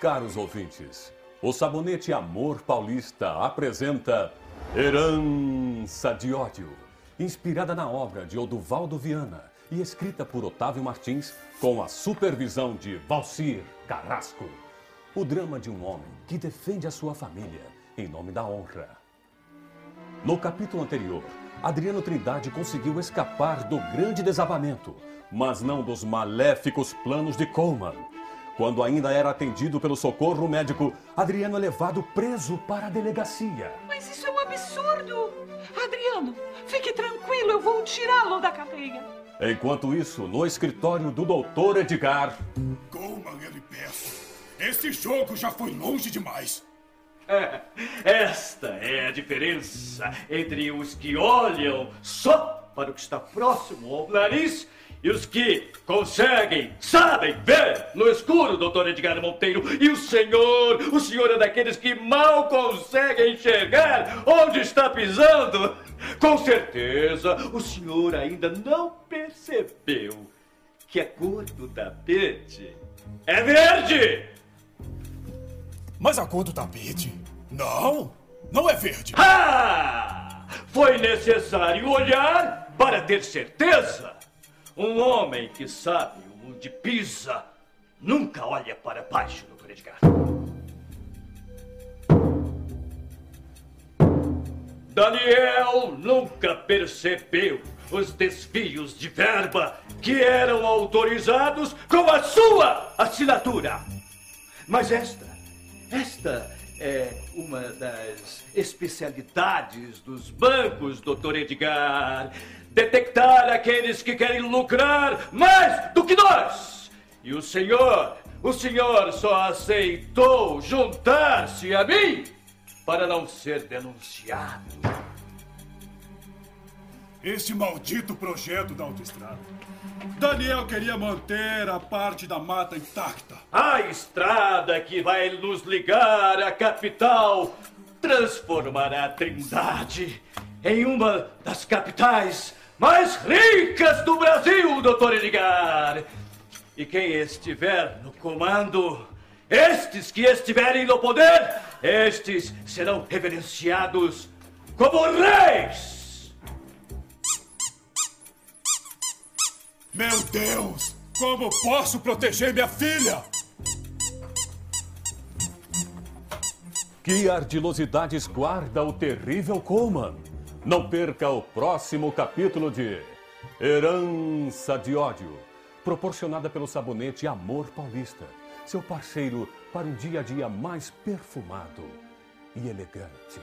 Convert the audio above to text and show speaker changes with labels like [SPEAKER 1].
[SPEAKER 1] Caros ouvintes, o Sabonete Amor Paulista apresenta Herança de Ódio, inspirada na obra de Oduvaldo Viana e escrita por Otávio Martins com a supervisão de Valcir Carrasco. O drama de um homem que defende a sua família em nome da honra. No capítulo anterior, Adriano Trindade conseguiu escapar do grande desabamento, mas não dos maléficos planos de Coleman. Quando ainda era atendido pelo socorro médico, Adriano é levado preso para a delegacia.
[SPEAKER 2] Mas isso é um absurdo! Adriano, fique tranquilo, eu vou tirá-lo da cadeia.
[SPEAKER 1] Enquanto isso, no escritório do doutor Edgar.
[SPEAKER 3] Coleman, eu lhe peço. Esse jogo já foi longe demais.
[SPEAKER 4] Esta é a diferença entre os que olham só para o que está próximo ao nariz e os que conseguem, sabem ver no escuro, doutor Edgar Monteiro. E o senhor, o senhor é daqueles que mal conseguem enxergar onde está pisando. Com certeza, o senhor ainda não percebeu que a cor do tapete é verde.
[SPEAKER 3] Mas a cor do tapete? Não, não é verde.
[SPEAKER 4] Ah! Foi necessário olhar para ter certeza. Um homem que sabe onde pisa nunca olha para baixo, doutor Edgar. Daniel nunca percebeu os desvios de verba que eram autorizados com a sua assinatura. Mas esta, esta é uma das especialidades dos bancos, doutor Edgar. Detectar aqueles que querem lucrar mais do que nós. E o senhor, o senhor só aceitou juntar-se a mim para não ser denunciado.
[SPEAKER 3] Esse maldito projeto da autoestrada. Daniel queria manter a parte da mata intacta.
[SPEAKER 4] A estrada que vai nos ligar à capital transformará a Trindade em uma das capitais mais ricas do Brasil, doutor Edgar. E quem estiver no comando, estes que estiverem no poder, estes serão reverenciados como reis.
[SPEAKER 3] Meu Deus! Como posso proteger minha filha?
[SPEAKER 1] Que ardilosidades guarda o terrível Coleman? Não perca o próximo capítulo de Herança de Ódio, proporcionada pelo sabonete Amor Paulista, seu parceiro para um dia a dia mais perfumado e elegante.